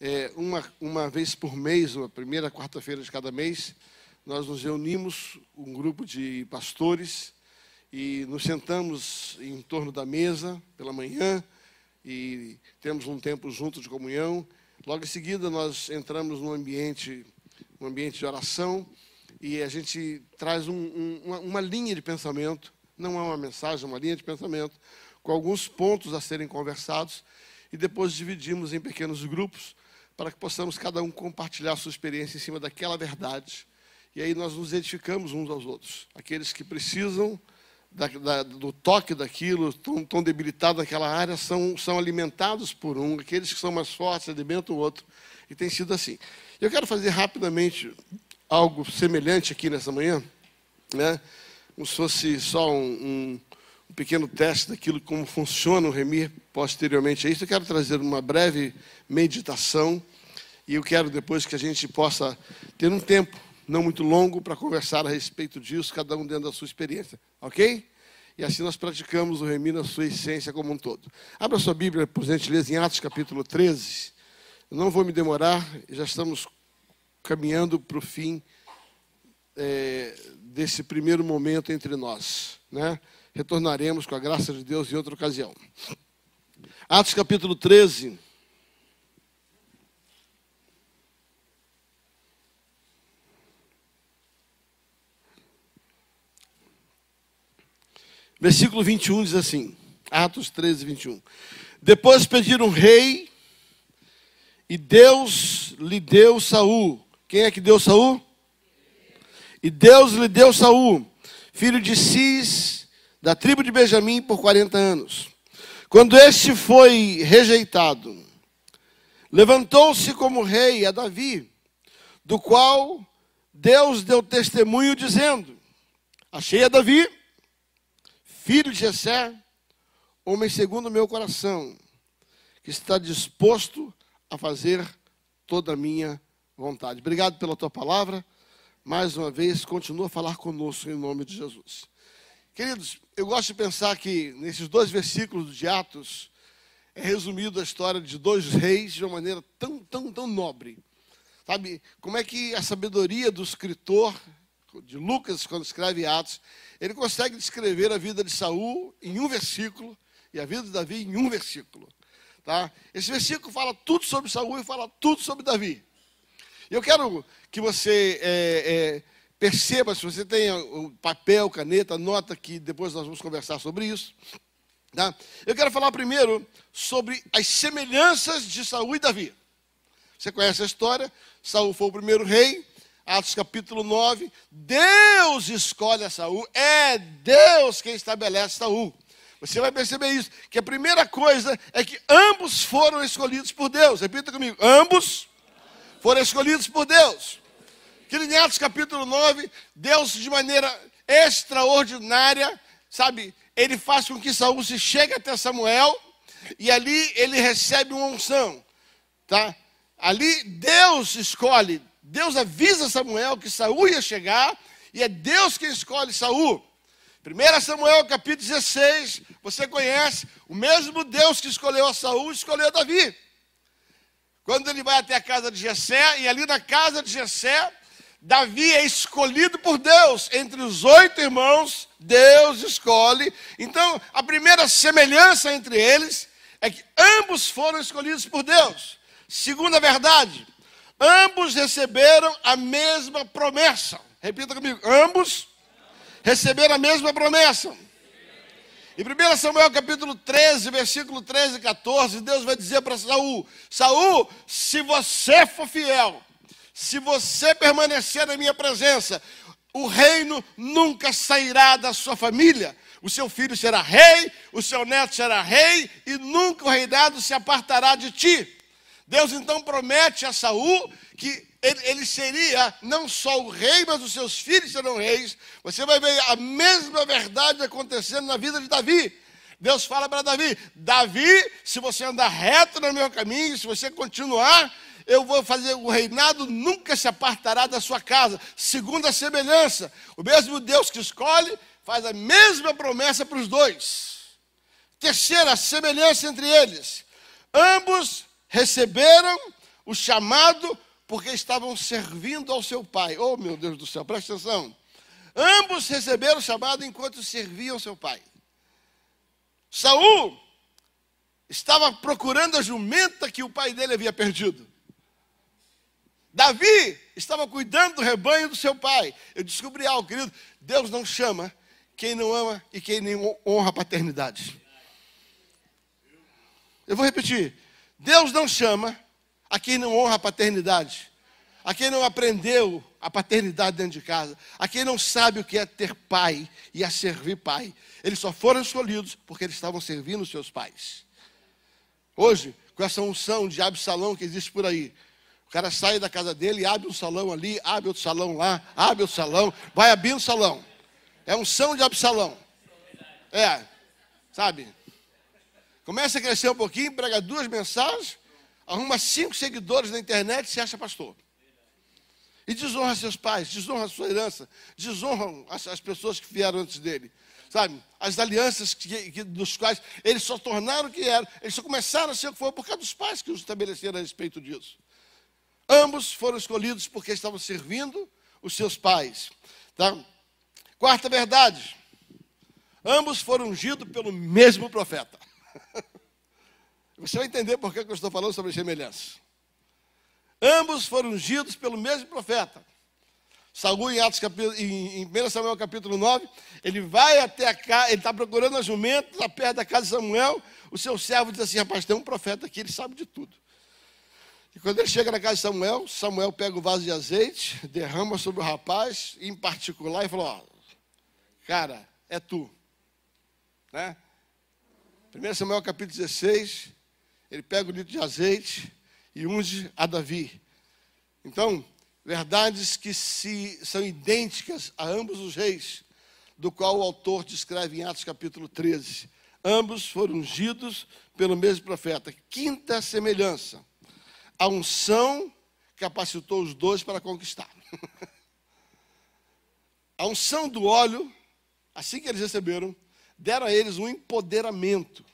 é, uma, uma vez por mês, uma primeira quarta-feira de cada mês, nós nos reunimos, um grupo de pastores, e nos sentamos em torno da mesa pela manhã e temos um tempo junto de comunhão. Logo em seguida, nós entramos num ambiente, um ambiente de oração e a gente traz um, um, uma, uma linha de pensamento, não é uma mensagem, é uma linha de pensamento, com alguns pontos a serem conversados e depois dividimos em pequenos grupos para que possamos cada um compartilhar sua experiência em cima daquela verdade e aí nós nos edificamos uns aos outros. Aqueles que precisam da, da, do toque daquilo, estão, debilitados naquela área, são, são alimentados por um. Aqueles que são mais fortes alimentam o outro. E tem sido assim. Eu quero fazer rapidamente algo semelhante aqui nessa manhã, né? como se fosse só um pequeno teste daquilo como funciona o Remir posteriormente a isso. Eu quero trazer uma breve meditação e eu quero depois que a gente possa ter um tempo não muito longo para conversar a respeito disso, cada um dentro da sua experiência, ok? E assim nós praticamos o remi na sua essência como um todo. Abra sua Bíblia, por gentileza, em Atos capítulo 13. Eu não vou me demorar, já estamos caminhando para o fim é, desse primeiro momento entre nós. Né? Retornaremos com a graça de Deus em outra ocasião. Atos capítulo 13. Versículo 21 diz assim, Atos 13, 21. Depois pediram rei, e Deus lhe deu Saul. Quem é que deu Saul? E Deus lhe deu Saul, filho de Cis, da tribo de Benjamim, por 40 anos. Quando este foi rejeitado, levantou-se como rei a Davi, do qual Deus deu testemunho, dizendo: Achei a Davi filho de Jessé, homem segundo o meu coração, que está disposto a fazer toda a minha vontade. Obrigado pela tua palavra. Mais uma vez, continua a falar conosco em nome de Jesus. Queridos, eu gosto de pensar que nesses dois versículos de Atos é resumido a história de dois reis de uma maneira tão, tão, tão nobre. Sabe, como é que a sabedoria do escritor de Lucas, quando escreve Atos, ele consegue descrever a vida de Saul em um versículo e a vida de Davi em um versículo. Tá? Esse versículo fala tudo sobre Saul e fala tudo sobre Davi. Eu quero que você é, é, perceba, se você tem papel, caneta, nota que depois nós vamos conversar sobre isso. Tá? Eu quero falar primeiro sobre as semelhanças de Saul e Davi. Você conhece a história? Saul foi o primeiro rei, Atos capítulo 9, Deus escolhe a Saul, é Deus quem estabelece Saul. Você vai perceber isso, que a primeira coisa é que ambos foram escolhidos por Deus. Repita comigo, ambos foram escolhidos por Deus. Que em Atos capítulo 9, Deus de maneira extraordinária, sabe, ele faz com que Saul se chegue até Samuel e ali ele recebe uma unção, tá? Ali Deus escolhe, Deus avisa Samuel que Saul ia chegar e é Deus quem escolhe Saul. 1 Samuel capítulo 16, você conhece, o mesmo Deus que escolheu a Saul, escolheu Davi. Quando ele vai até a casa de Jessé, e ali na casa de Jessé, Davi é escolhido por Deus. Entre os oito irmãos, Deus escolhe. Então, a primeira semelhança entre eles é que ambos foram escolhidos por Deus. Segunda verdade, Ambos receberam a mesma promessa. Repita comigo: ambos receberam a mesma promessa. Em 1 Samuel capítulo 13, versículo 13 e 14, Deus vai dizer para Saul: Saul, se você for fiel, se você permanecer na minha presença, o reino nunca sairá da sua família. O seu filho será rei, o seu neto será rei, e nunca o reinado se apartará de ti. Deus então promete a Saul que ele, ele, seria não só o rei, mas os seus filhos serão reis. Você vai ver a mesma verdade acontecendo na vida de Davi. Deus fala para Davi: Davi, se você andar reto no meu caminho, se você continuar, eu vou fazer o reinado nunca se apartará da sua casa. Segundo a semelhança, o mesmo Deus que escolhe faz a mesma promessa para os dois. Terceira semelhança entre eles: ambos receberam o chamado porque estavam servindo ao seu pai. Oh, meu Deus do céu, presta atenção. Ambos receberam o chamado enquanto serviam seu pai. Saul estava procurando a jumenta que o pai dele havia perdido. Davi estava cuidando do rebanho do seu pai. Eu descobri algo, querido. Deus não chama quem não ama e quem nem honra a paternidade. Eu vou repetir. Deus não chama a quem não honra a paternidade, a quem não aprendeu a paternidade dentro de casa, a quem não sabe o que é ter pai e a servir pai. Eles só foram escolhidos porque eles estavam servindo os seus pais. Hoje, com essa unção de Absalão que existe por aí, o cara sai da casa dele, abre um salão ali, abre outro salão lá, abre outro salão, vai abrindo o salão. É unção de Absalão. É, sabe? Começa a crescer um pouquinho, prega duas mensagens, arruma cinco seguidores na internet e se acha pastor. E desonra seus pais, desonra sua herança, desonra as, as pessoas que vieram antes dele. Sabe? As alianças que, que, dos quais eles só tornaram o que eram, eles só começaram a ser o que foi por causa dos pais que os estabeleceram a respeito disso. Ambos foram escolhidos porque estavam servindo os seus pais. Tá? Quarta verdade: ambos foram ungidos pelo mesmo profeta. Você vai entender por que eu estou falando sobre semelhança. Ambos foram ungidos pelo mesmo profeta. Saul, em, Atos, em 1 Samuel capítulo 9, ele vai até a casa, ele está procurando a jumenta, está perto da casa de Samuel. O seu servo diz assim: rapaz, tem um profeta aqui, ele sabe de tudo. E quando ele chega na casa de Samuel, Samuel pega o vaso de azeite, derrama sobre o rapaz, em particular, e fala: Ó, cara, é tu. Né? 1 Samuel capítulo 16, ele pega o litro de azeite e unge a Davi. Então, verdades que se, são idênticas a ambos os reis, do qual o autor descreve em Atos capítulo 13. Ambos foram ungidos pelo mesmo profeta. Quinta semelhança: a unção capacitou os dois para conquistar. a unção do óleo, assim que eles receberam, deram a eles um empoderamento.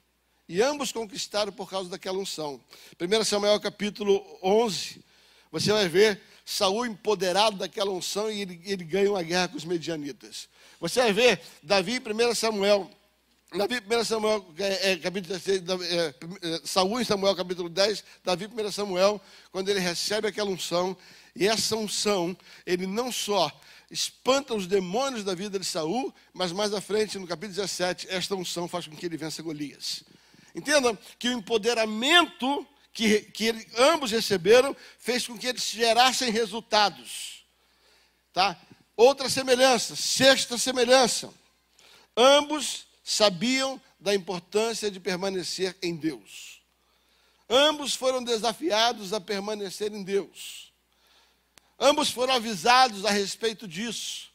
E ambos conquistaram por causa daquela unção. 1 Samuel capítulo 11, você vai ver Saul empoderado daquela unção e ele, ele ganha uma guerra com os medianitas. Você vai ver Davi, 1 Samuel, Davi, 1 Samuel, é, é, capítulo 16, é, é, Saul em Samuel, capítulo 10, Davi, 1 Samuel, quando ele recebe aquela unção, e essa unção, ele não só espanta os demônios da vida de Saul, mas mais à frente, no capítulo 17, esta unção faz com que ele vença Golias. Entenda que o empoderamento que, que ele, ambos receberam fez com que eles gerassem resultados. Tá? Outra semelhança, sexta semelhança. Ambos sabiam da importância de permanecer em Deus. Ambos foram desafiados a permanecer em Deus. Ambos foram avisados a respeito disso.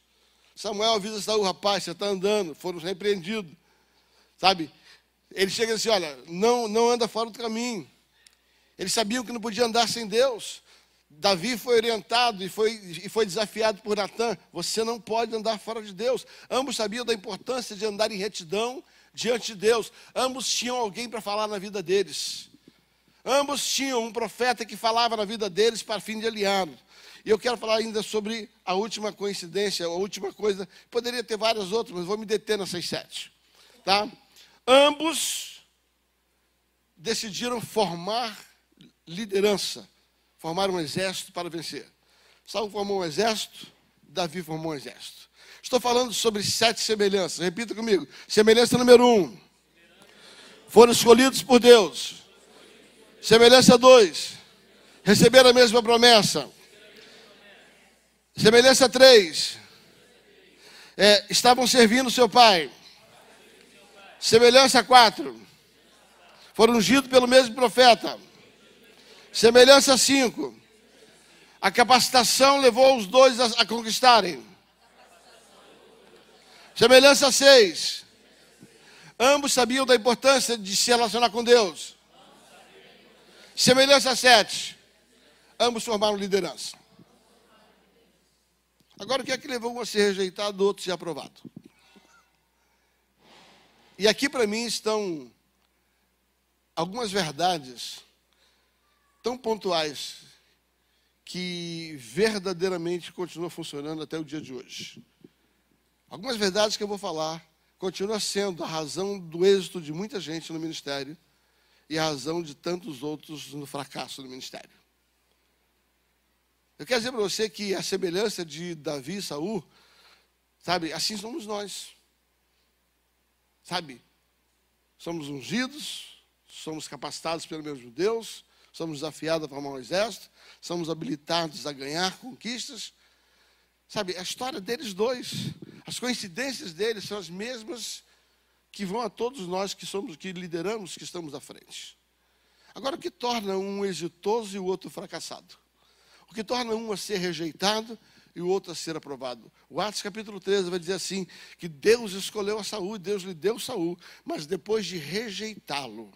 Samuel avisa Saul, rapaz, você está andando, foram repreendidos. Sabe? Ele chega assim: olha, não, não anda fora do caminho. Eles sabiam que não podia andar sem Deus. Davi foi orientado e foi, e foi desafiado por Natan: você não pode andar fora de Deus. Ambos sabiam da importância de andar em retidão diante de Deus. Ambos tinham alguém para falar na vida deles. Ambos tinham um profeta que falava na vida deles para fim de aliado. E eu quero falar ainda sobre a última coincidência, a última coisa. Poderia ter várias outras, mas vou me deter nessas sete. Tá? Ambos decidiram formar liderança, formar um exército para vencer. Saul formou um exército, Davi formou um exército. Estou falando sobre sete semelhanças. Repita comigo. Semelhança número um. Foram escolhidos por Deus. Semelhança dois. Receberam a mesma promessa. Semelhança três. É, estavam servindo seu pai. Semelhança 4. Foram ungidos pelo mesmo profeta. Semelhança 5. A capacitação levou os dois a, a conquistarem. Semelhança 6. Ambos sabiam da importância de se relacionar com Deus. Semelhança 7. Ambos formaram liderança. Agora, o que é que levou um a ser rejeitado, outro a ser aprovado? E aqui para mim estão algumas verdades tão pontuais que verdadeiramente continua funcionando até o dia de hoje. Algumas verdades que eu vou falar continua sendo a razão do êxito de muita gente no ministério e a razão de tantos outros no fracasso do ministério. Eu quero dizer para você que a semelhança de Davi e Saul, sabe, assim somos nós. Sabe? Somos ungidos, somos capacitados pelo mesmo Deus, somos desafiados a formar um exército, somos habilitados a ganhar conquistas. Sabe, a história deles dois, as coincidências deles são as mesmas que vão a todos nós que somos, que lideramos, que estamos à frente. Agora, o que torna um exitoso e o outro fracassado? O que torna um a ser rejeitado e o outro a ser aprovado. O Atos capítulo 13 vai dizer assim: que Deus escolheu a Saúl, Deus lhe deu Saúl, mas depois de rejeitá-lo,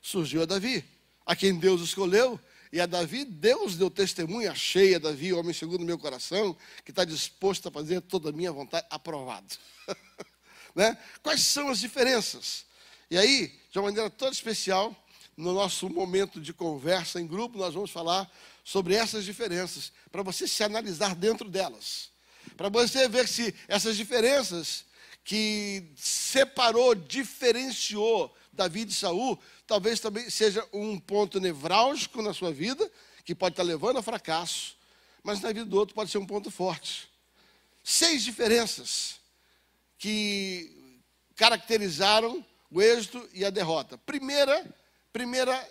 surgiu a Davi, a quem Deus escolheu, e a Davi, Deus deu testemunha cheia, Davi, homem segundo o meu coração, que está disposto a fazer toda a minha vontade, aprovado. né? Quais são as diferenças? E aí, de uma maneira toda especial, no nosso momento de conversa em grupo, nós vamos falar sobre essas diferenças, para você se analisar dentro delas. Para você ver se essas diferenças que separou, diferenciou Davi de Saul, talvez também seja um ponto nevrálgico na sua vida, que pode estar levando ao fracasso, mas na vida do outro pode ser um ponto forte. Seis diferenças que caracterizaram o êxito e a derrota. Primeira, primeira,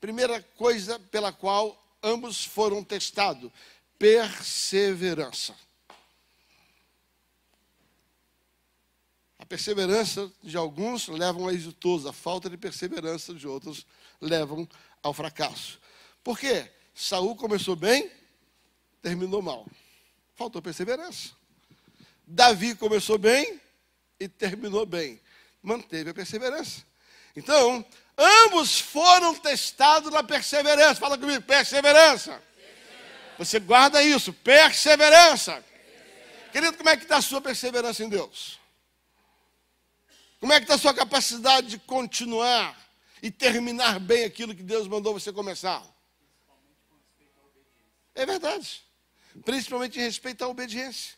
primeira coisa pela qual ambos foram testados. Perseverança. Perseverança de alguns leva ao exitoso, a falta de perseverança de outros levam ao fracasso. Por quê? Saul começou bem, terminou mal. Faltou perseverança. Davi começou bem e terminou bem. Manteve a perseverança. Então, Ambos foram testados na perseverança. Fala comigo, perseverança. Você guarda isso, perseverança. Querido, como é que está a sua perseverança em Deus? Como é que está a sua capacidade de continuar e terminar bem aquilo que Deus mandou você começar? É verdade. Principalmente em respeito à obediência.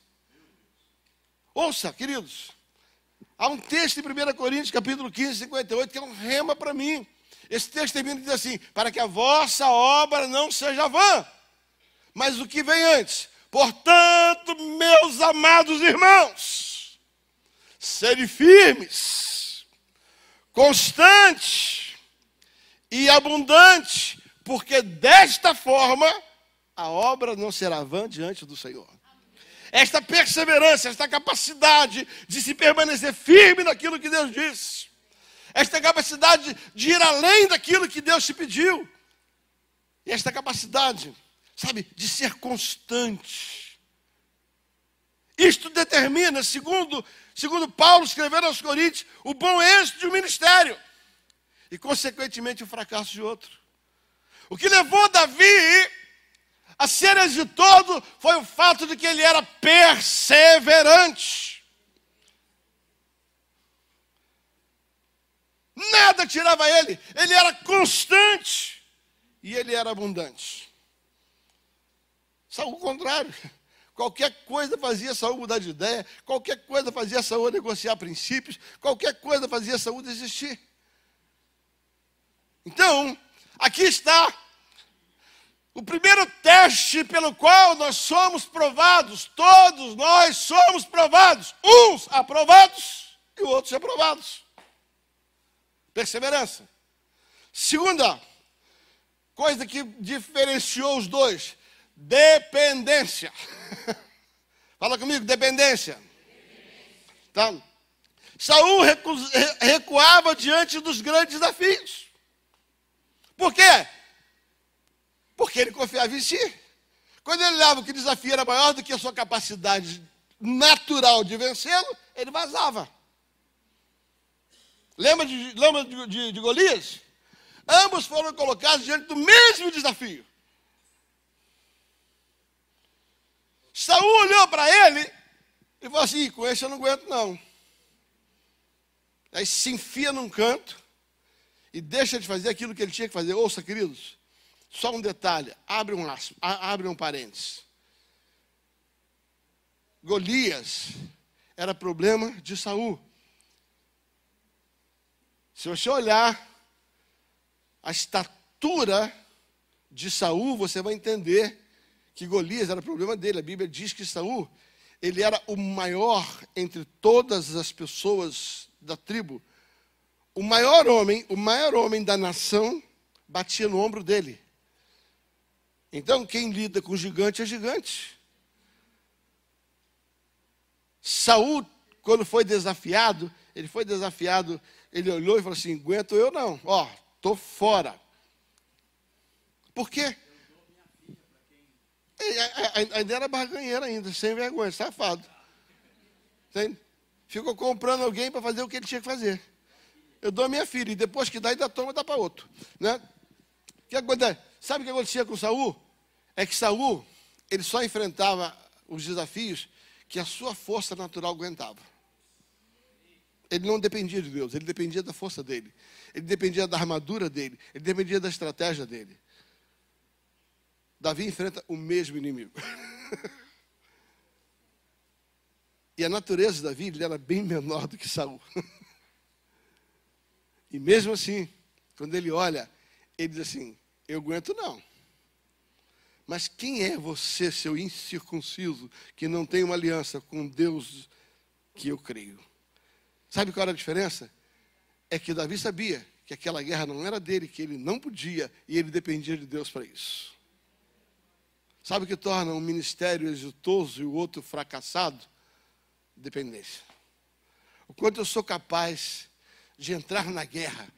Ouça, queridos. Há um texto em 1 Coríntios, capítulo 15, 58, que é um rema para mim. Esse texto termina e diz assim: para que a vossa obra não seja vã. Mas o que vem antes? Portanto, meus amados irmãos, sede firmes, constantes e abundantes, porque desta forma a obra não será vã diante do Senhor esta perseverança, esta capacidade de se permanecer firme naquilo que Deus disse, esta capacidade de ir além daquilo que Deus te pediu, e esta capacidade, sabe, de ser constante. Isto determina, segundo, segundo Paulo escrevendo aos Coríntios, o bom êxito de um ministério e, consequentemente, o fracasso de outro. O que levou Davi a de todo foi o fato de que ele era perseverante. Nada tirava ele, ele era constante e ele era abundante. Saul, o contrário. Qualquer coisa fazia Saul mudar de ideia, qualquer coisa fazia Saul negociar princípios, qualquer coisa fazia Saul desistir. Então, aqui está o primeiro teste pelo qual nós somos provados, todos nós somos provados, uns aprovados e outros reprovados. Perseverança. Segunda coisa que diferenciou os dois, dependência. Fala comigo, dependência. Tá? Saul recuava diante dos grandes desafios. Por quê? Porque ele confiava em si. Quando ele olhava que o desafio era maior do que a sua capacidade natural de vencê-lo, ele vazava. Lembra de, lembra de, de, de Golias? Ambos foram colocados diante do mesmo desafio. Saul olhou para ele e falou assim: com esse eu não aguento, não. Aí se enfia num canto e deixa de fazer aquilo que ele tinha que fazer. Ouça, queridos, Só um detalhe, abre um, laço, abre um parênteses. Golias era problema de Saul. Se você olhar a estatura de Saul, você vai entender que Golias era problema dele. A Bíblia diz que Saul, ele era o maior entre todas as pessoas da tribo. O maior homem, o maior homem da nação, batia no ombro dele. Então, quem lida com gigante é gigante. Saul, quando foi desafiado, ele foi desafiado, ele olhou e falou assim: aguento eu não, ó, estou fora. Por quê? Ainda era barganheiro ainda, sem vergonha, safado. Entende? Ficou comprando alguém para fazer o que ele tinha que fazer. Eu dou a minha filha, e depois que dá, ainda toma, dá para outro. Né? Que acontece? Sabe o que acontecia com Saul? É que Saul, ele só enfrentava os desafios que a sua força natural aguentava. Ele não dependia de Deus, ele dependia da força dele. Ele dependia da armadura dele, ele dependia da estratégia dele. Davi enfrenta o mesmo inimigo. e a natureza de Davi era bem menor do que Saul. e mesmo assim, quando ele olha, ele diz assim: Eu aguento não. Mas quem é você, seu incircunciso, que não tem uma aliança com Deus que eu creio? Sabe qual era a diferença? É que Davi sabia que aquela guerra não era dele, que ele não podia e ele dependia de Deus para isso. Sabe o que torna um ministério exitoso e o outro fracassado? Dependência. O quanto eu sou capaz de entrar na guerra,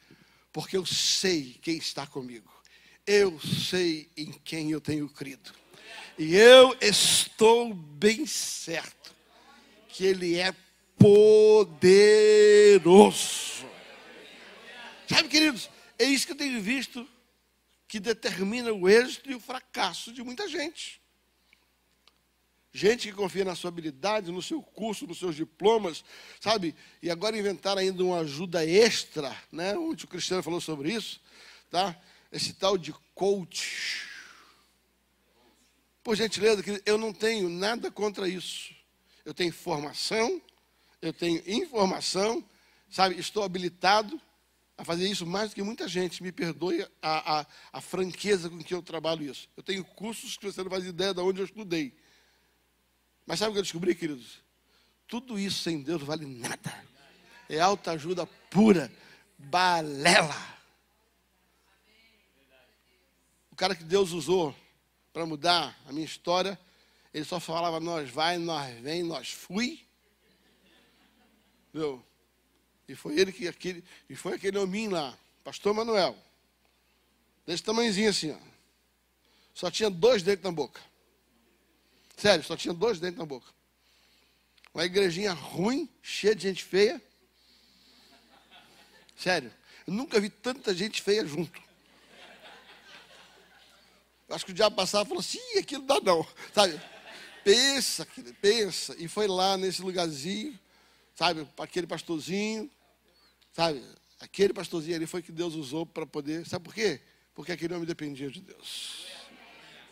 porque eu sei quem está comigo. Eu sei em quem eu tenho crido. E eu estou bem certo que Ele é poderoso. Sabe, queridos, é isso que eu tenho visto que determina o êxito e o fracasso de muita gente. Gente que confia na sua habilidade, no seu curso, nos seus diplomas, sabe? E agora inventaram ainda uma ajuda extra, né? Onde o Cristiano falou sobre isso, tá? Esse tal de coach. Por gentileza, eu não tenho nada contra isso. Eu tenho formação, eu tenho informação, sabe? Estou habilitado, a fazer isso mais do que muita gente. Me perdoe a, a, a, franqueza com que eu trabalho isso. Eu tenho cursos que você não faz ideia de onde eu estudei. Mas sabe o que eu descobri, queridos? Tudo isso sem Deus vale nada. É alta ajuda pura, balela. O cara que Deus usou para mudar a minha história, ele só falava nós vai, nós vem, nós fui. Entendeu? E foi ele que aquele, e foi aquele hominho lá, pastor Manuel. Desse tamanhozinho assim, ó. Só tinha dois dentes na boca. Sério, só tinha dois dentes na boca. Uma igrejinha ruim, cheia de gente feia. Sério, eu nunca vi tanta gente feia junto. Acho que o diabo passava e falou assim, aquilo dá não. Sabe? Pensa, pensa. E foi lá nesse lugarzinho, sabe, aquele pastorzinho, Sabe? Aquele pastorzinho ali foi que Deus usou para poder. Sabe por quê? Porque aquele homem dependia de Deus.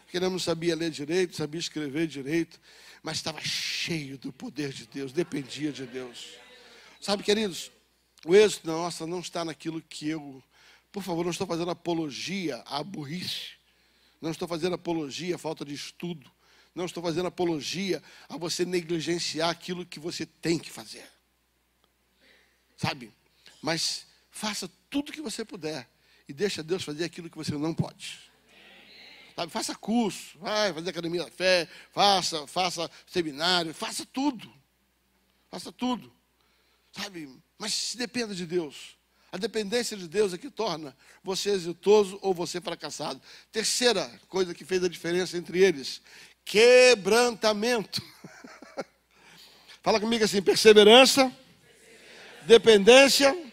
Aquele homem não sabia ler direito, sabia escrever direito, mas estava cheio do poder de Deus, dependia de Deus. Sabe, queridos, o êxito nossa não está naquilo que eu. Por favor, não estou fazendo apologia à burrice. Não estou fazendo apologia à falta de estudo. Não estou fazendo apologia a você negligenciar aquilo que você tem que fazer. Sabe? Mas faça tudo o que você puder e deixa Deus fazer aquilo que você não pode. Sabe, faça curso, vai fazer academia da fé, faça, faça seminário, faça tudo. Faça tudo. Sabe? Mas dependa de Deus. A dependência de Deus é que torna você exitoso ou você fracassado. Terceira coisa que fez a diferença entre eles: quebrantamento. Fala comigo assim: perseverança, dependência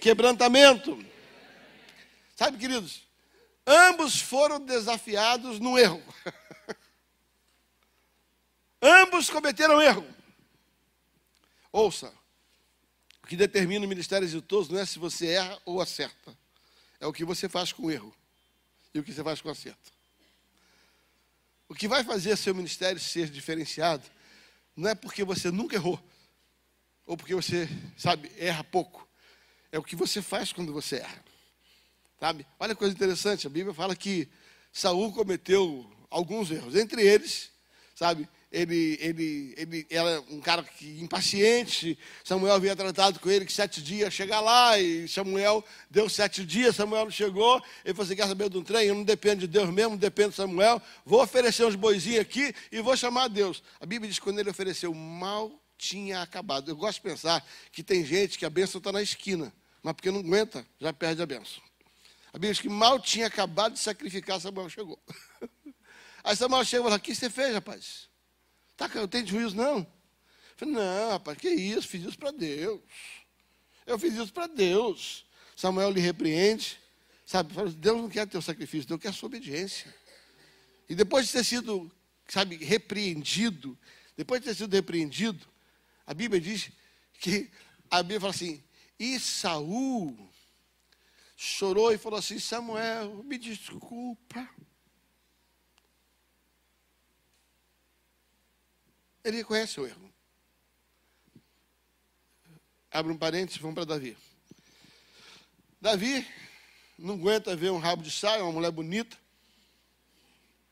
quebrantamento. Sabe, queridos, ambos foram desafiados no erro. ambos cometeram erro. Ouça, o que determina o ministério exitoso não é se você erra ou acerta, é o que você faz com o erro. e o que você faz com acerto. O que vai fazer seu ministério ser diferenciado não é porque você nunca errou, ou porque você, sabe, erra pouco. É o que você faz quando você erra. Sabe? Olha que coisa interessante, a Bíblia fala que Saul cometeu alguns erros, entre eles, sabe, ele, ele, ele era um cara que, impaciente. Samuel havia tratado com ele que sete dias chegar lá, e Samuel deu sete dias, Samuel não chegou. Ele falou assim: quer saber de um trem? Eu não dependo de Deus mesmo, dependo de Samuel. Vou oferecer uns boizinhos aqui e vou chamar Deus. A Bíblia diz que quando ele ofereceu, mal tinha acabado. Eu gosto de pensar que tem gente que a bênção está na esquina, mas porque não aguenta, já perde a bênção. A Bíblia diz que mal tinha acabado de sacrificar, Samuel chegou. Aí Samuel chegou e falou: O que você fez, rapaz? Tá, eu tenho juízo, não? Eu falei, não, rapaz, que isso? Fiz isso para Deus. Eu fiz isso para Deus. Samuel lhe repreende. Sabe, Deus não quer teu sacrifício, Deus quer a sua obediência. E depois de ter sido, sabe, repreendido, depois de ter sido repreendido, a Bíblia diz que a Bíblia fala assim, e Saul chorou e falou assim, Samuel, me desculpa. Ele reconhece o erro. Abre um parênteses, vamos para Davi. Davi não aguenta ver um rabo de saia, uma mulher bonita,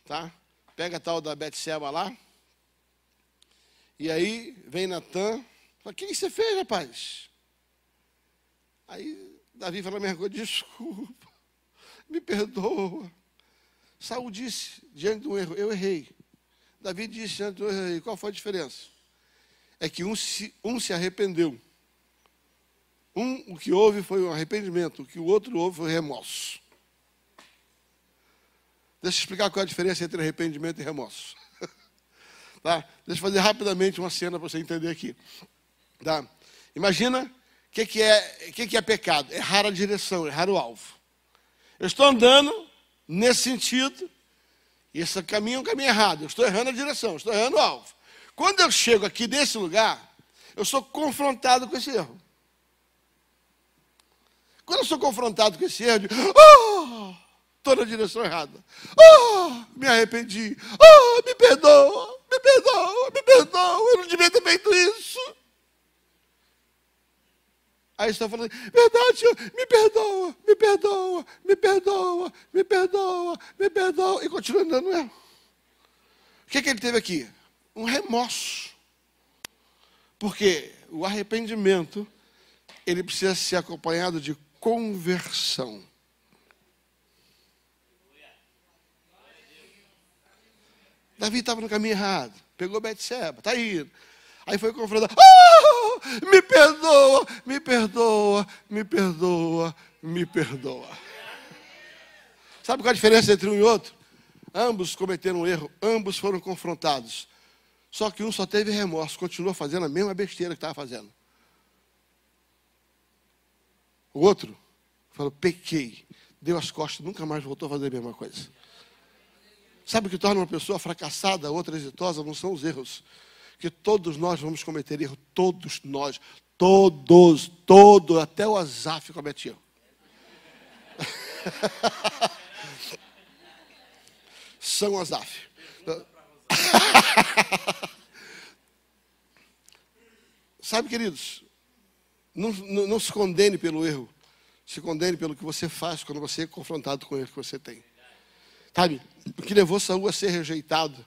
tá? Pega a tal da Betseba lá. E aí vem Natan, fala: "O que você fez, rapaz?" Aí Davi "Minha coisa, desculpa. Me perdoa." Saul disse diante do erro: "Eu errei." Davi disse antes do rei, qual foi a diferença? É que um se, um se arrependeu. Um, o que houve foi um arrependimento, o que o outro houve foi remorso. Deixa eu explicar qual é a diferença entre arrependimento e remorso. tá? Deixa eu fazer rapidamente uma cena para você entender aqui. Tá? Imagina que, que, é, que, que é pecado? Errar a direção, errar o alvo. Eu estou andando nesse sentido, e esse caminho é um caminho errado. Eu estou errando a direção, estou errando o alvo. Quando eu chego aqui nesse lugar, eu sou confrontado com esse erro. Quando eu sou confrontado com esse erro, eu digo, oh, estou na direção errada. Oh, me arrependi. Oh, me perdoa, me perdoa, me perdoa. Eu não devia ter feito isso. Aí está falando, verdade, Senhor, me perdoa, me perdoa, me perdoa, me perdoa, me perdoa. E continua andando mesmo. O que, que ele teve aqui? Um remorso. Porque o arrependimento, ele precisa ser acompanhado de conversão. Davi estava no caminho errado. Pegou Betseba, está indo. Aí foi confrontado. Oh, me perdoa, me perdoa, me perdoa, me perdoa. Sabe qual a diferença entre um e outro? Ambos cometeram um erro, ambos foram confrontados. Só que um só teve remorso, continuou fazendo a mesma besteira que estava fazendo. O outro falou: pequei, deu as costas, nunca mais voltou a fazer a mesma coisa. Sabe o que torna uma pessoa fracassada, outra exitosa? Não são os erros, que todos nós vamos cometer erro, todos nós, todos, todos, até o Azaf comete erro. São Azaf. Sabe, queridos, não, não, não, se condene pelo erro, se condene pelo que você faz quando você é confrontado com o erro que você tem. Sabe, o que levou Saul a ser rejeitado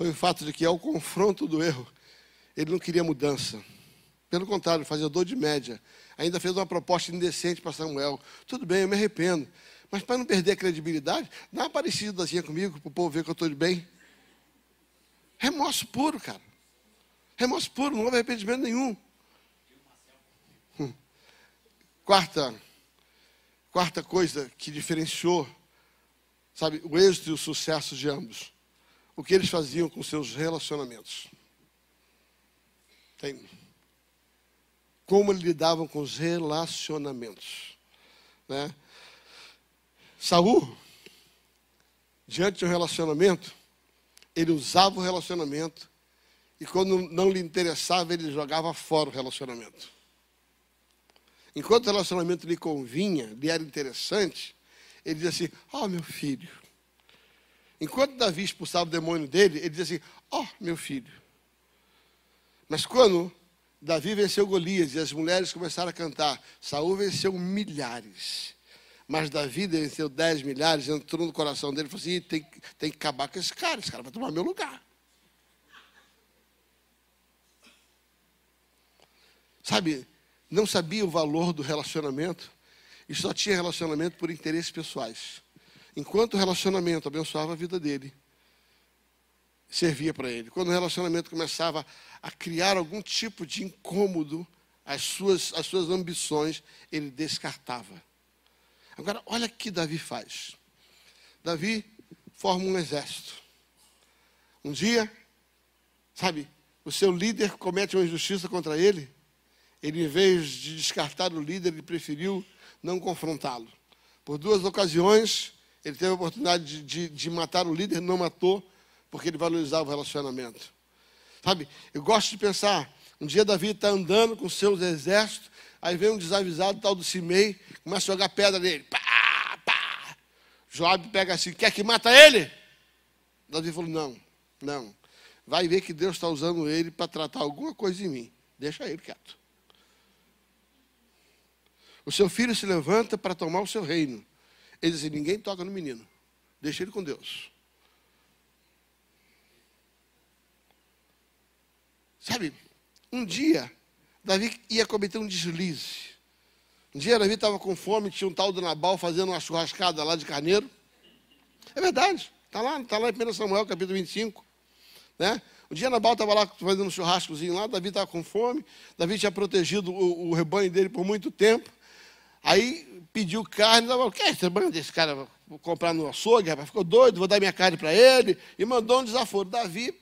foi o fato de que, ao confronto do erro, ele não queria mudança. Pelo contrário, fazia dor de média. Ainda fez uma proposta indecente para Samuel. Tudo bem, eu me arrependo. Mas para não perder a credibilidade, dá uma parecida assim comigo, para o povo ver que eu estou de bem. Remorso puro, cara. Remorso puro, não houve arrependimento nenhum. Hum. Quarta, quarta coisa que diferenciou, sabe, o êxito e o sucesso de ambos o que eles faziam com seus relacionamentos. Tem. Como eles lidavam com os relacionamentos. Né? Saul, diante de um relacionamento, ele usava o relacionamento e quando não lhe interessava, ele jogava fora o relacionamento. Enquanto o relacionamento lhe convinha, lhe era interessante, ele diz assim: Ó oh, meu filho. Enquanto Davi expulsava o demônio dele, ele diz assim: Ó oh, meu filho. Mas quando Davi venceu Golias e as mulheres começaram a cantar, Saul venceu milhares. Mas Davi venceu dez milhares, entrou no coração dele e falou assim: tem, tem que acabar com esse cara, esse cara vai tomar meu lugar. Sabe, não sabia o valor do relacionamento e só tinha relacionamento por interesses pessoais. Enquanto o relacionamento abençoava a vida dele, servia para ele. Quando o relacionamento começava a criar algum tipo de incômodo às suas, às suas ambições, ele descartava. Agora, olha o que Davi faz. Davi forma um exército. Um dia, sabe, o seu líder comete uma injustiça contra ele. Ele, em vez de descartar o líder, ele preferiu não confrontá-lo. Por duas ocasiões, ele teve a oportunidade de, de, de matar o líder, não matou, porque ele valorizava o relacionamento. Sabe, eu gosto de pensar, um dia Davi está andando com seus exércitos, aí vem um desavisado tal do Simei, começa a jogar pedra nele. Pá, pá. Joab pega assim, quer que mata ele? Davi falou, não, não. Vai ver que Deus está usando ele para tratar alguma coisa em mim. Deixa ele quieto. O seu filho se levanta para tomar o seu reino. Ele diz assim, ninguém toca no menino. Deixa ele com Deus. Sabe, um dia, Davi ia cometer um deslize. Um dia, Davi estava com fome, tinha um tal do Nabal fazendo uma churrascada lá de carneiro. É verdade, está lá, tá lá em 1 Samuel, capítulo 25. Né? Um dia, Nabal estava lá fazendo um churrascozinho lá, Davi estava com fome, Davi tinha protegido o, o, rebanho dele por muito tempo. Aí pediu carne, falou, quer esse rebanho desse cara comprar no açougue, rapaz? Ficou doido, vou dar minha carne para ele. E mandou um desaforo. Davi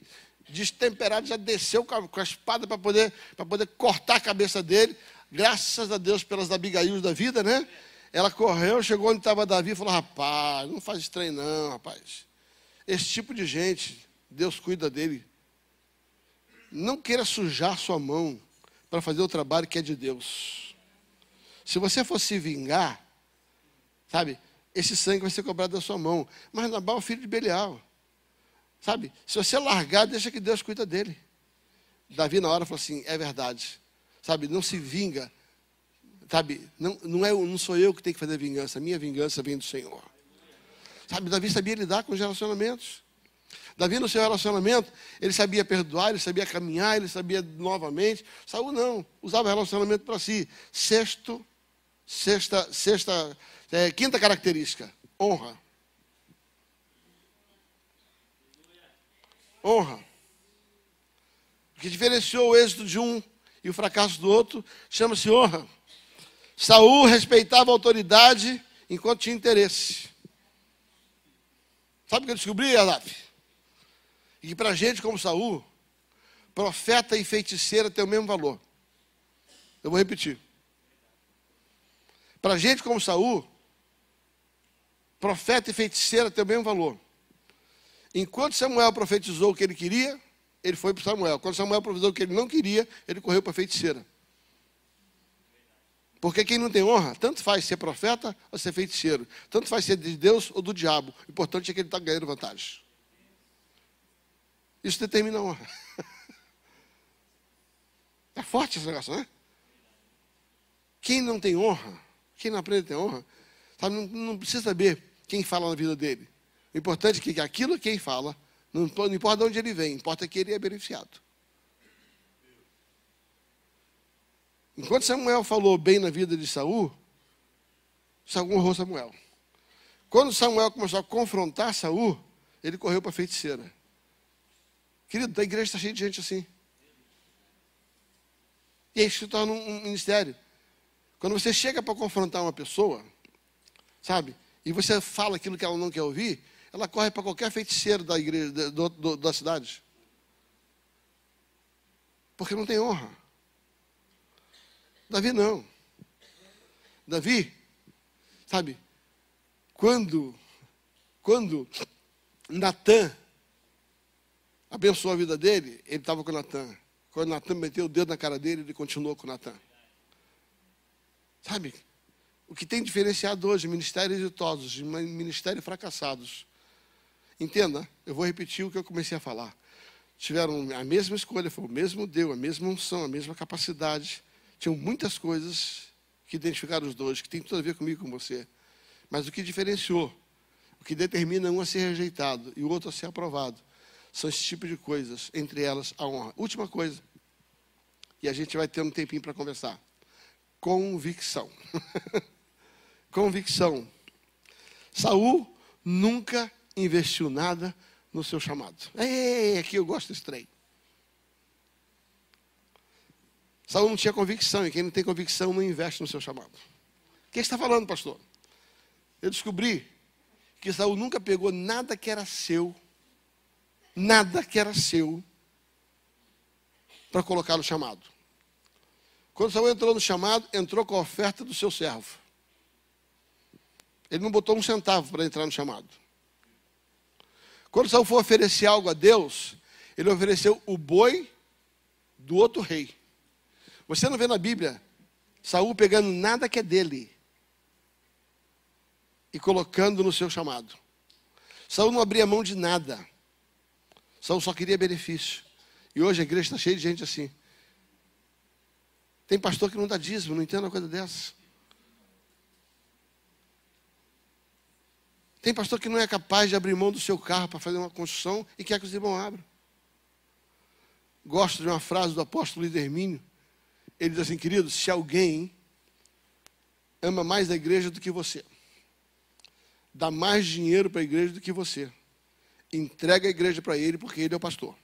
destemperado, já desceu com a, com a espada para poder, poder cortar a cabeça dele. Graças a Deus pelas Abigail da vida, né? Ela correu, chegou onde estava Davi e falou: Rapaz, não faz estranho, não, rapaz. Esse tipo de gente, Deus cuida dele. Não queira sujar sua mão para fazer o trabalho que é de Deus. Se você for se vingar, sabe, esse sangue vai ser cobrado da sua mão. Mas Nabal é filho de Belial. Sabe? Se você largar, deixa que Deus cuida dele. Davi, na hora, falou assim: é verdade. Sabe? Não se vinga. Sabe? Não, não, é, não sou eu que tenho que fazer vingança. Minha vingança vem do Senhor. Sabe? Davi sabia lidar com os relacionamentos. Davi, no seu relacionamento, ele sabia perdoar, ele sabia caminhar, ele sabia novamente. Saul não, usava relacionamento para si. Sexto, sexta, sexta, é, quinta característica: honra. honra. O que diferenciou o êxito de um e o fracasso do outro chama-se honra. Saul respeitava a autoridade enquanto tinha interesse. Sabe o que eu descobri? E que para gente como Saul, profeta e feiticeira têm o mesmo valor. Eu vou repetir. Para gente como Saul, profeta e feiticeira têm o mesmo valor. Enquanto Samuel profetizou o que ele queria, ele foi para Samuel. Quando Samuel profetizou o que ele não queria, ele correu para a feiticeira. Porque quem não tem honra, tanto faz ser profeta ou ser feiticeiro. Tanto faz ser de Deus ou do diabo. O importante é que ele está ganhando vantagem. Isso determina a honra. É forte esse negócio, né? Quem não tem honra, quem não aprende a ter honra, sabe, não, não precisa saber quem fala na vida dele. O importante é que aquilo que ele fala, não importa de onde ele vem, importa que ele é beneficiado. Enquanto Samuel falou bem na vida de Saul, Saul honrou Samuel. Quando Samuel começou a confrontar Saul, ele correu para a feiticeira. Querido, a igreja está cheia de gente assim. E aí se torna um ministério. Quando você chega para confrontar uma pessoa, sabe, e você fala aquilo que ela não quer ouvir, ela corre para qualquer feiticeiro da igreja, do, do, da cidade. Porque não tem honra. Davi não. Davi, sabe, quando, quando Natan abençoou a vida dele, ele estava com Natan. Quando Natan meteu o dedo na cara dele, ele continuou com Natan. Sabe? O que tem diferenciado hoje ministérios exitosos de ministérios fracassados. Entenda, eu vou repetir o que eu comecei a falar. Tiveram a mesma escolha, foi o mesmo Deus, a mesma unção, a mesma capacidade. Tinham muitas coisas que identificaram os dois, que tem tudo a ver comigo e com você. Mas o que diferenciou, o que determina um a ser rejeitado e o outro a ser aprovado, são esse tipo de coisas, entre elas a honra. Última coisa, e a gente vai ter um tempinho para conversar. Convicção. Convicção. Saul nunca investiu nada no seu chamado. Ei, aqui eu gosto desse trem. Saul não tinha convicção, e quem não tem convicção não investe no seu chamado. O que está falando, pastor? Eu descobri que Saul nunca pegou nada que era seu, nada que era seu, para colocar no chamado. Quando Saul entrou no chamado, entrou com a oferta do seu servo. Ele não botou um centavo para entrar no chamado. Quando Saul foi oferecer algo a Deus, ele ofereceu o boi do outro rei. Você não vê na Bíblia Saul pegando nada que é dele e colocando no seu chamado. Saul não abria mão de nada. Saul só queria benefício. E hoje a igreja está cheia de gente assim. Tem pastor que não dá dízimo, não entende uma coisa dessa. Tem pastor que não é capaz de abrir mão do seu carro para fazer uma construção e quer que os irmãos abram. Gosto de uma frase do apóstolo Lidermínio. Ele diz assim, querido, se alguém ama mais a igreja do que você, dá mais dinheiro para a igreja do que você, entrega a igreja para ele porque ele é o pastor.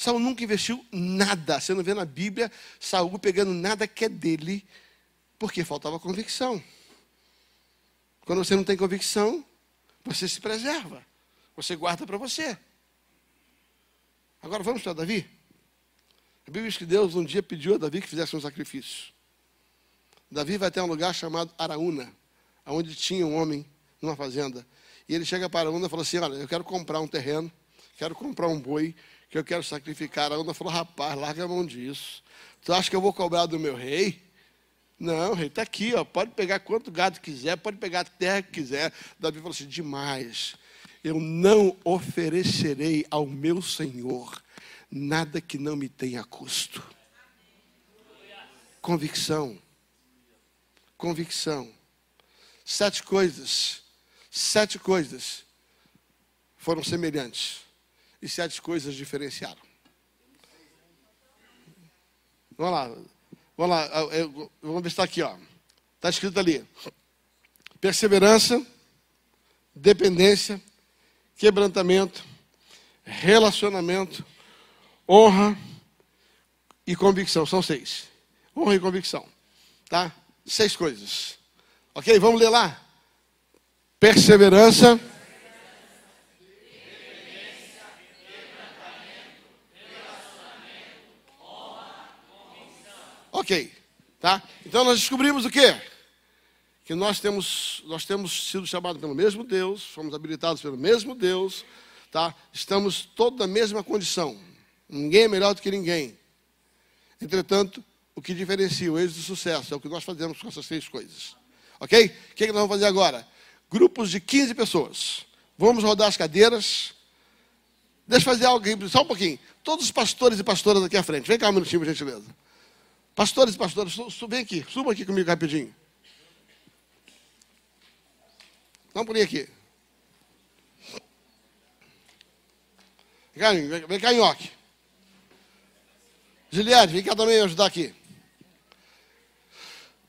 Saul nunca investiu nada. Você não vê na Bíblia Saul pegando nada que é dele, porque faltava convicção. Quando você não tem convicção, você se preserva. Você guarda para você. Agora vamos para Davi. A Bíblia diz que Deus um dia pediu a Davi que fizesse um sacrifício. Davi vai até um lugar chamado Araúna, onde tinha um homem numa fazenda. E ele chega para Araúna e fala assim: Olha, eu quero comprar um terreno, quero comprar um boi, que eu quero sacrificar. A Ana falou, rapaz, larga a mão disso. Tu acha que eu vou cobrar do meu rei? Não, rei está aqui, ó, pode pegar quanto gado quiser, pode pegar a terra que quiser. Davi falou assim: demais. Eu não oferecerei ao meu Senhor nada que não me tenha custo. Convicção. Convicção. Sete coisas. Sete coisas foram semelhantes e sete coisas diferenciaram. Vamos lá. Vamos lá. Vamos ver se está aqui. Está escrito ali. Perseverança, dependência, quebrantamento, relacionamento, honra e convicção. São seis. Honra e convicção. Tá? Seis coisas. Ok? Vamos ler lá. Perseverança Ok, tá? Então nós descobrimos o quê? Que nós temos, nós temos sido chamados pelo mesmo Deus, fomos habilitados pelo mesmo Deus, tá? Estamos todos na mesma condição. Ninguém é melhor do que ninguém. Entretanto, o que diferencia o êxito do sucesso é o que nós fazemos com essas três coisas. Ok? O que, é que nós vamos fazer agora? Grupos de 15 pessoas. Vamos rodar as cadeiras. Deixa eu fazer algo aqui, só um pouquinho. Todos os pastores e pastoras aqui à frente. Vem cá um minutinho, por gentileza. Pastores e pastoras, vem aqui, suba aqui comigo rapidinho. Vamos por aqui. Vem cá, vem, cá Nhoque. Giliade, vem cá também ajudar aqui.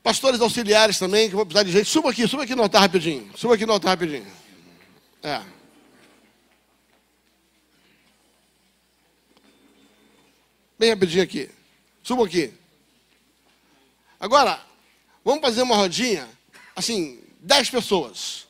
Pastores auxiliares também, que vou precisar de gente. Suba aqui, suba aqui no altar rapidinho. Suba aqui no altar rapidinho. É. Bem rapidinho aqui. Suba aqui. Agora, vamos fazer uma rodinha, assim, dez pessoas.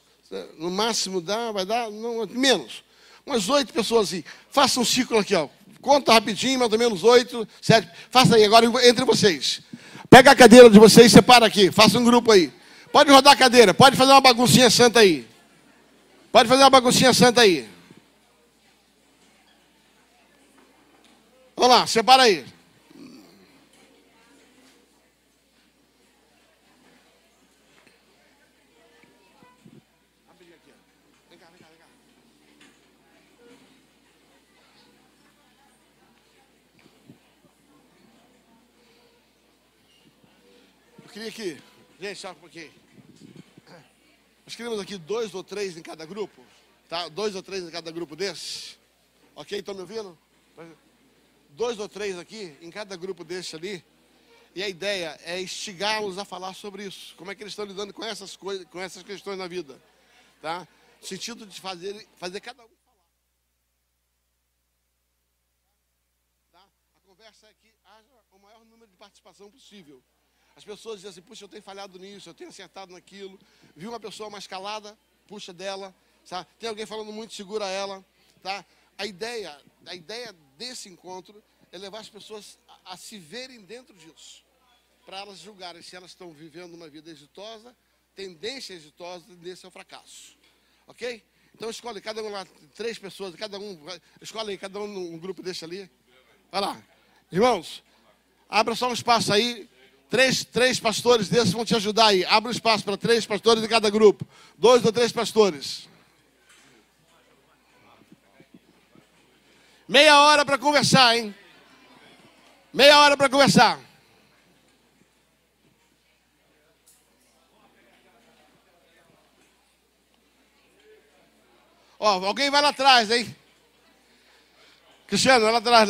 No máximo dá, vai dar, não, menos. Umas oito pessoas assim. Faça um ciclo aqui, ó. Conta rapidinho, mais ou menos oito, sete. Faça aí, agora entre vocês. Pega a cadeira de vocês e separa aqui. Faça um grupo aí. Pode rodar a cadeira, pode fazer uma baguncinha santa aí. Pode fazer uma baguncinha santa aí. Vamos lá, separa aí. Queria que. Gente, só um pouquinho. Nós queremos aqui dois ou três em cada grupo. Tá? Dois ou três em cada grupo desse. Ok? Estão me ouvindo? Dois ou três aqui, em cada grupo desse ali. E a ideia é instigá-los a falar sobre isso. Como é que eles estão lidando com essas coisas, com essas questões na vida. Tá? No sentido de fazer, fazer cada um falar. Tá? A conversa é que haja o maior número de participação possível. As pessoas dizem assim, puxa, eu tenho falhado nisso, eu tenho acertado naquilo. Viu uma pessoa mais calada, puxa dela. Tá? Tem alguém falando muito, segura ela. Tá? A ideia, a ideia desse encontro é levar as pessoas a, a se verem dentro disso. Para elas julgarem se elas estão vivendo uma vida exitosa, tendência exitosa, tendência ao fracasso. Ok? Então escolhe cada um lá, três pessoas, cada um, escolhe cada um num grupo desse ali. Vai lá. Irmãos, abra só um espaço aí. Três, três pastores desses vão te ajudar aí. Abra um espaço para três pastores de cada grupo. Dois ou três pastores. Meia hora para conversar, hein? Meia hora para conversar. Ó, alguém vai lá atrás, hein? Cristiano, vai lá atrás.